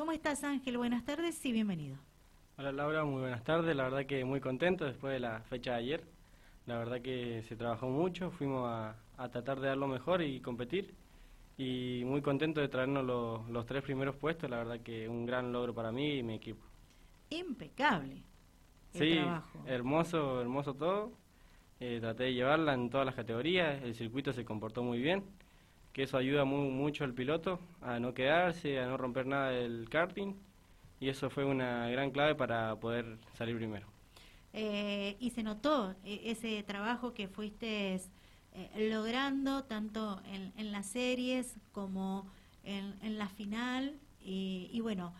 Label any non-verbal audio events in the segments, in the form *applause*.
¿Cómo estás Ángel? Buenas tardes y bienvenido. Hola Laura, muy buenas tardes. La verdad que muy contento después de la fecha de ayer. La verdad que se trabajó mucho, fuimos a, tratar de dar lo mejor y competir. Y muy contento de traernos los, tres primeros puestos. La verdad que un gran logro para mí y mi equipo. Impecable. El sí, hermoso, hermoso todo. Eh, traté de llevarla en todas las categorías. El circuito se comportó muy bien que eso ayuda muy, mucho al piloto a no quedarse, a no romper nada del karting y eso fue una gran clave para poder salir primero. Eh, y se notó eh, ese trabajo que fuiste eh, logrando tanto en, las series como en, la final y, y bueno,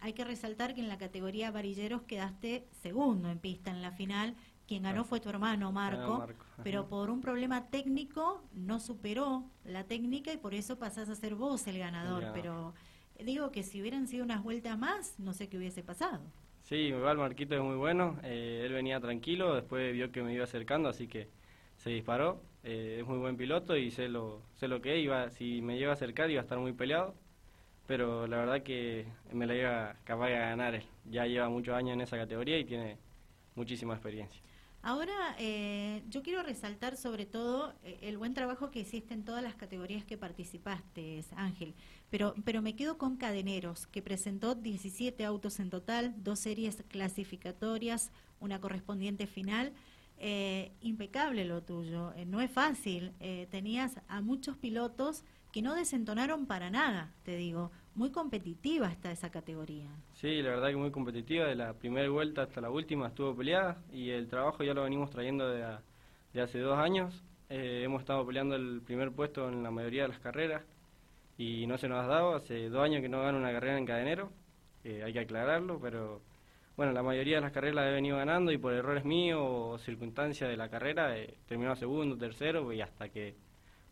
hay que resaltar que en la categoría varilleros quedaste segundo en pista en la final quien ganó fue tu hermano Marco, pero por un problema técnico no superó la técnica y por eso pasás a ser vos el ganador. Pero digo que si hubieran sido unas vueltas más, no sé qué hubiese pasado. Sí, igual Marquito es muy bueno, eh, él venía tranquilo, después vio que me iba acercando, así que se disparó. Eh, es muy buen piloto y sé lo, sé lo que iba, si me llega a acercar iba a estar muy peleado, pero la verdad que me la iba capaz de ganar él. Ya lleva muchos años en esa categoría y tiene muchísima experiencia. Ahora, eh, yo quiero resaltar sobre todo eh, el buen trabajo que hiciste en todas las categorías que participaste, Ángel, pero, pero me quedo con Cadeneros, que presentó 17 autos en total, dos series clasificatorias, una correspondiente final. Eh, impecable lo tuyo, no es fácil, tenías a muchos pilotos que no desentonaron para nada, te digo. Muy competitiva está esa categoría. Sí, la verdad que muy competitiva. De la primera vuelta hasta la última estuvo peleada y el trabajo ya lo venimos trayendo de, hace dos años. Eh, hemos estado peleando el primer puesto en la mayoría de las carreras y no se nos ha dado. Hace dos años que no gano una carrera en cadenero, eh, hay que aclararlo, pero bueno, la mayoría de las carreras las he venido ganando y por errores míos o circunstancias de la carrera he terminado segundo, tercero y hasta que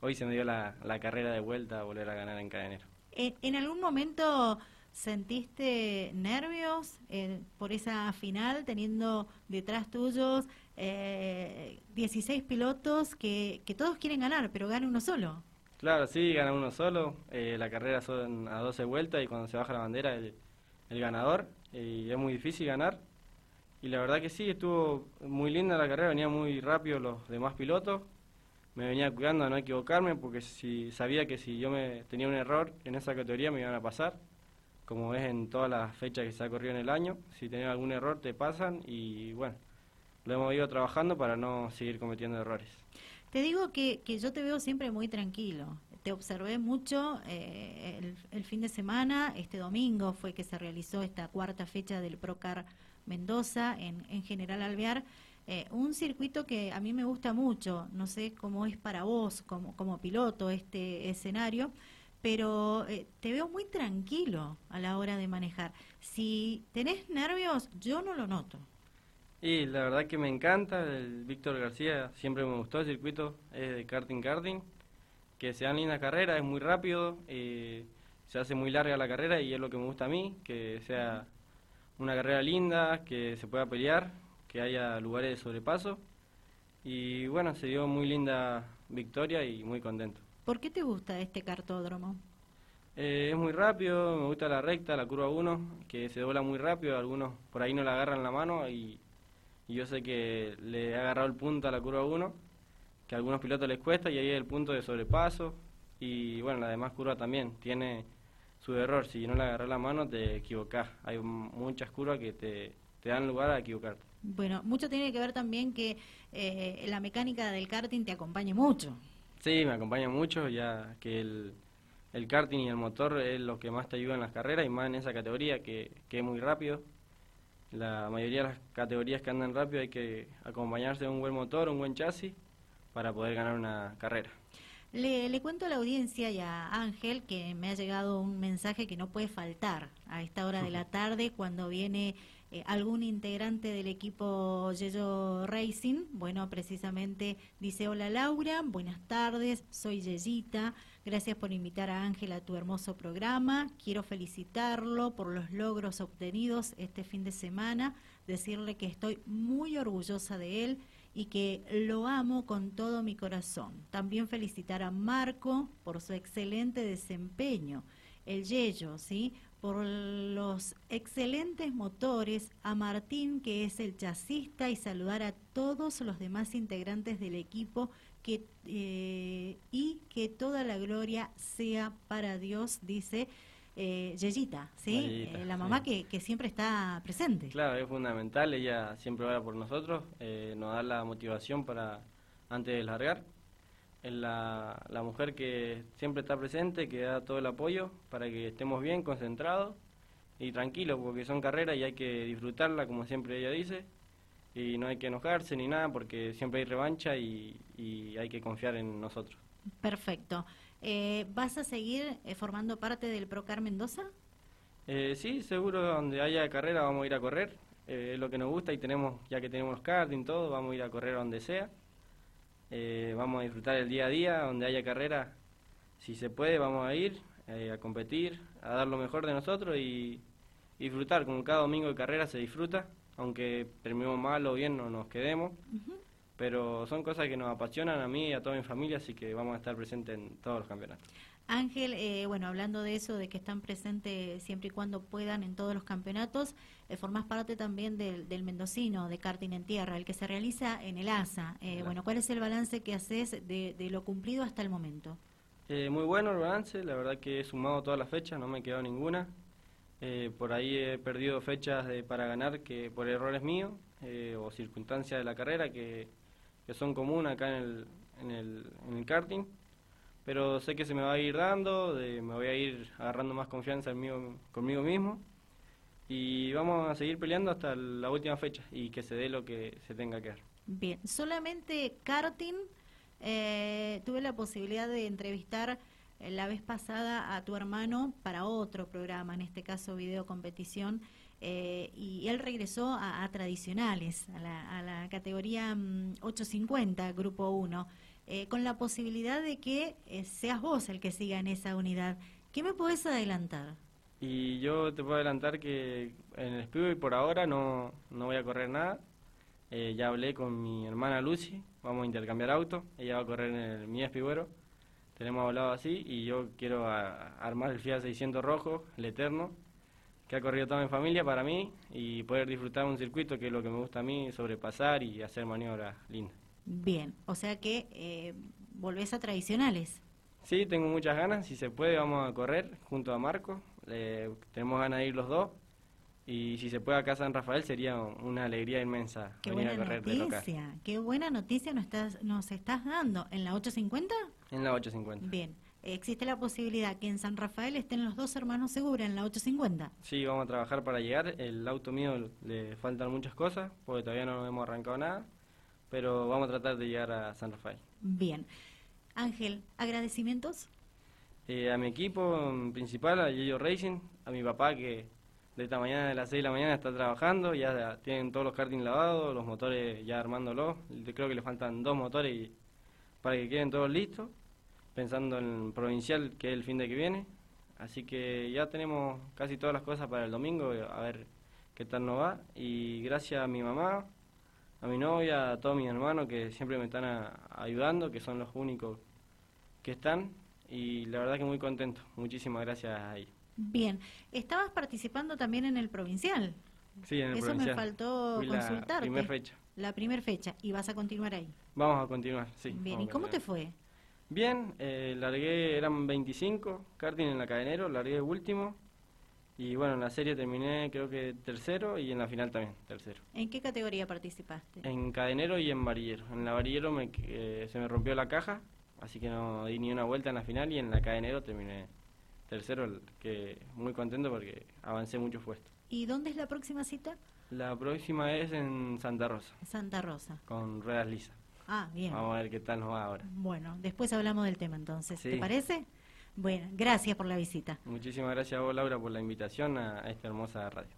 hoy se me dio la, carrera de vuelta a volver a ganar en cadenero. ¿En, algún momento sentiste nervios eh, por esa final, teniendo detrás tuyos eh, 16 pilotos que, que todos quieren ganar, pero gana uno solo? Claro, sí, gana uno solo. Eh, la carrera son a 12 vueltas y cuando se baja la bandera el, el ganador. y es muy difícil ganar. Y la verdad que sí, estuvo muy linda la carrera, venía muy rápido los demás pilotos me venía cuidando a no equivocarme porque si sabía que si yo me tenía un error en esa categoría me iban a pasar, como es en todas las fechas que se ha corrido en el año, si tenía algún error te pasan y bueno, lo hemos ido trabajando para no seguir cometiendo errores. Te digo que, que yo te veo siempre muy tranquilo. Te observé mucho eh, el, el, fin de semana, este domingo fue que se realizó esta cuarta fecha del Procar Mendoza en, en General Alvear eh, un circuito que a mí me gusta mucho, no sé cómo es para vos como, como piloto este escenario, pero eh, te veo muy tranquilo a la hora de manejar. Si tenés nervios, yo no lo noto. Y la verdad que me encanta, el Víctor García siempre me gustó el circuito, es de karting karting, que sea linda carrera, es muy rápido, eh, se hace muy larga la carrera y es lo que me gusta a mí, que sea una carrera linda, que se pueda pelear que haya lugares de sobrepaso. Y bueno, se dio muy linda victoria y muy contento. ¿Por qué te gusta este cartódromo? Eh, es muy rápido, me gusta la recta, la curva 1, que se dobla muy rápido, algunos por ahí no la agarran la mano y, yo sé que le he agarrado el punto a la curva 1, que a algunos pilotos les cuesta y ahí es el punto de sobrepaso y bueno, la demás curva también tiene su error, si no le agarras la mano te equivocás, hay muchas curvas que te, te dan lugar a equivocarte. Bueno, mucho tiene que ver también que eh, la mecánica del karting te acompañe mucho. Sí, me acompaña mucho, ya que el, el karting y el motor es lo que más te ayuda en las carreras y más en esa categoría que, que es muy rápido. La mayoría de las categorías que andan rápido hay que acompañarse de un buen motor, un buen chasis para poder ganar una carrera. Le, le, cuento a la audiencia y a Ángel que me ha llegado un mensaje que no puede faltar a esta hora de la *laughs* tarde cuando viene eh, algún integrante del equipo Yello Racing. Bueno, precisamente dice, hola Laura, buenas tardes, soy Yeyita, gracias por invitar a Ángel a tu hermoso programa, quiero felicitarlo por los logros obtenidos este fin de semana, decirle que estoy muy orgullosa de él y que lo amo con todo mi corazón. También felicitar a Marco por su excelente desempeño el Yello, ¿sí? por los excelentes motores, a Martín, que es el chasista, y saludar a todos los demás integrantes del equipo que, eh, y que toda la gloria sea para Dios, dice eh, Yeyita, ¿sí? Eh, la mamá que, que, siempre está presente. Claro, es fundamental, ella siempre ora por nosotros, eh, nos da la motivación para antes de largar. Es la, la mujer que siempre está presente, que da todo el apoyo para que estemos bien, concentrados y tranquilos, porque son carreras y hay que disfrutarla, como siempre ella dice, y no hay que enojarse ni nada, porque siempre hay revancha y, y hay que confiar en nosotros. Perfecto. Eh, ¿Vas a seguir eh, formando parte del Procar Mendoza? Eh, sí, seguro, donde haya carrera vamos a ir a correr. Eh, es lo que nos gusta y tenemos, ya que tenemos karting, todo, vamos a ir a correr donde sea. Vamos a disfrutar el día a día, donde haya carrera, si se puede, vamos a ir a competir, a dar lo mejor de nosotros y, disfrutar. Como cada domingo de carrera se disfruta, aunque terminemos mal o bien no nos quedemos pero son cosas que nos apasionan a mí y a toda mi familia, así que vamos a estar presentes en todos los campeonatos. Ángel, eh, bueno, hablando de eso, de que están presentes siempre y cuando puedan en todos los campeonatos, eh, formás parte también del, del, mendocino de karting en tierra, el que se realiza en el ASA. Eh, bueno, ¿cuál es el balance que haces de, de lo cumplido hasta el momento? Eh, muy bueno el balance, la verdad que he sumado todas las fechas, no me he quedado ninguna. Eh, por ahí he perdido fechas de, para ganar que por errores míos o circunstancias de la carrera que que son comunes acá en el, en el, en el karting, pero sé que se me va a ir dando, de, me voy a ir agarrando más confianza conmigo mismo y vamos a seguir peleando hasta la última fecha y que se dé lo que se tenga que dar. Bien, solamente karting, eh, tuve la posibilidad de entrevistar eh, la vez pasada a tu hermano para otro programa, en este caso video competición, eh, y él regresó a, tradicionales, a la, categoría 850, mm, Grupo 1, eh, con la posibilidad de que eh, seas vos el que siga en esa unidad. ¿Qué me puedes adelantar? Y yo te puedo adelantar que en el y por ahora no, no voy a correr nada. ya hablé con mi hermana Lucy, vamos a intercambiar auto, ella va a correr en el, mi espigüero. Tenemos hablado así y yo quiero armar el Fiat 600 rojo, el eterno, que ha corrido toda mi familia para mí y poder disfrutar un circuito que es lo que me gusta a mí, sobrepasar y hacer maniobras lindas. Bien, o sea que eh, volvés a tradicionales. Sí, tengo muchas ganas, si se puede vamos a correr junto a Marco, tenemos ganas de ir los dos y si se puede acá a San Rafael sería una alegría inmensa qué venir buena a correr noticia, Qué buena noticia nos estás, nos estás dando, ¿en la 850? En la 850. Bien existe la posibilidad que en San Rafael estén los dos hermanos Segura en la 850. Sí, vamos a trabajar para llegar. El auto mío le faltan muchas cosas, porque todavía no hemos arrancado nada, pero vamos a tratar de llegar a San Rafael. Bien. Ángel, ¿agradecimientos? Eh, a mi equipo principal, a Yoyo Racing, a mi papá que de esta mañana, de las 6 de la mañana, está trabajando, ya tienen todos los karting lavados, los motores ya armándolos. Creo que le faltan dos motores para que queden todos listos pensando en provincial, que es el fin de que viene. Así que ya tenemos casi todas las cosas para el domingo, a ver qué tal nos va. Y gracias a mi mamá, a mi novia, a todos mis hermanos que siempre me están ayudando, que son los únicos que están. Y la verdad que muy contento. Muchísimas gracias a ellos. Bien, estabas participando también en el provincial. Sí, en el Eso me faltó consultarte. La primera fecha. La primera fecha. ¿Y vas a continuar ahí? Vamos a continuar, sí. Bien, ¿y cómo te fue? Bien, eh, largué, eran 25, karting en la cadenero, largué último. Y bueno, en la serie terminé creo que tercero y en la final también, tercero. ¿En qué categoría participaste? En cadenero y en varillero. En la varillero me, eh, se me rompió la caja, así que no di ni una vuelta en la final y en la cadenero terminé tercero, que muy contento porque avancé muchos puestos. ¿Y dónde es la próxima cita? La próxima es en Santa Rosa. Santa Rosa. Con ruedas lisas. Ah, bien. Vamos a ver qué tal nos va ahora. Bueno, después hablamos del tema entonces. ¿Te parece? Bueno, gracias por la visita. Muchísimas gracias a vos, Laura, por la invitación a, esta hermosa radio.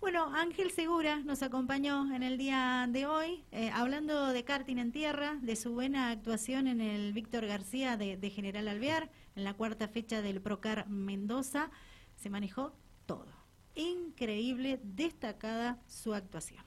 Bueno, Ángel Segura nos acompañó en el día de hoy, eh, hablando de karting en tierra, de su buena actuación en el Víctor García de, de General Alvear, en la cuarta fecha del Procar Mendoza. Se manejó todo. Increíble, destacada su actuación.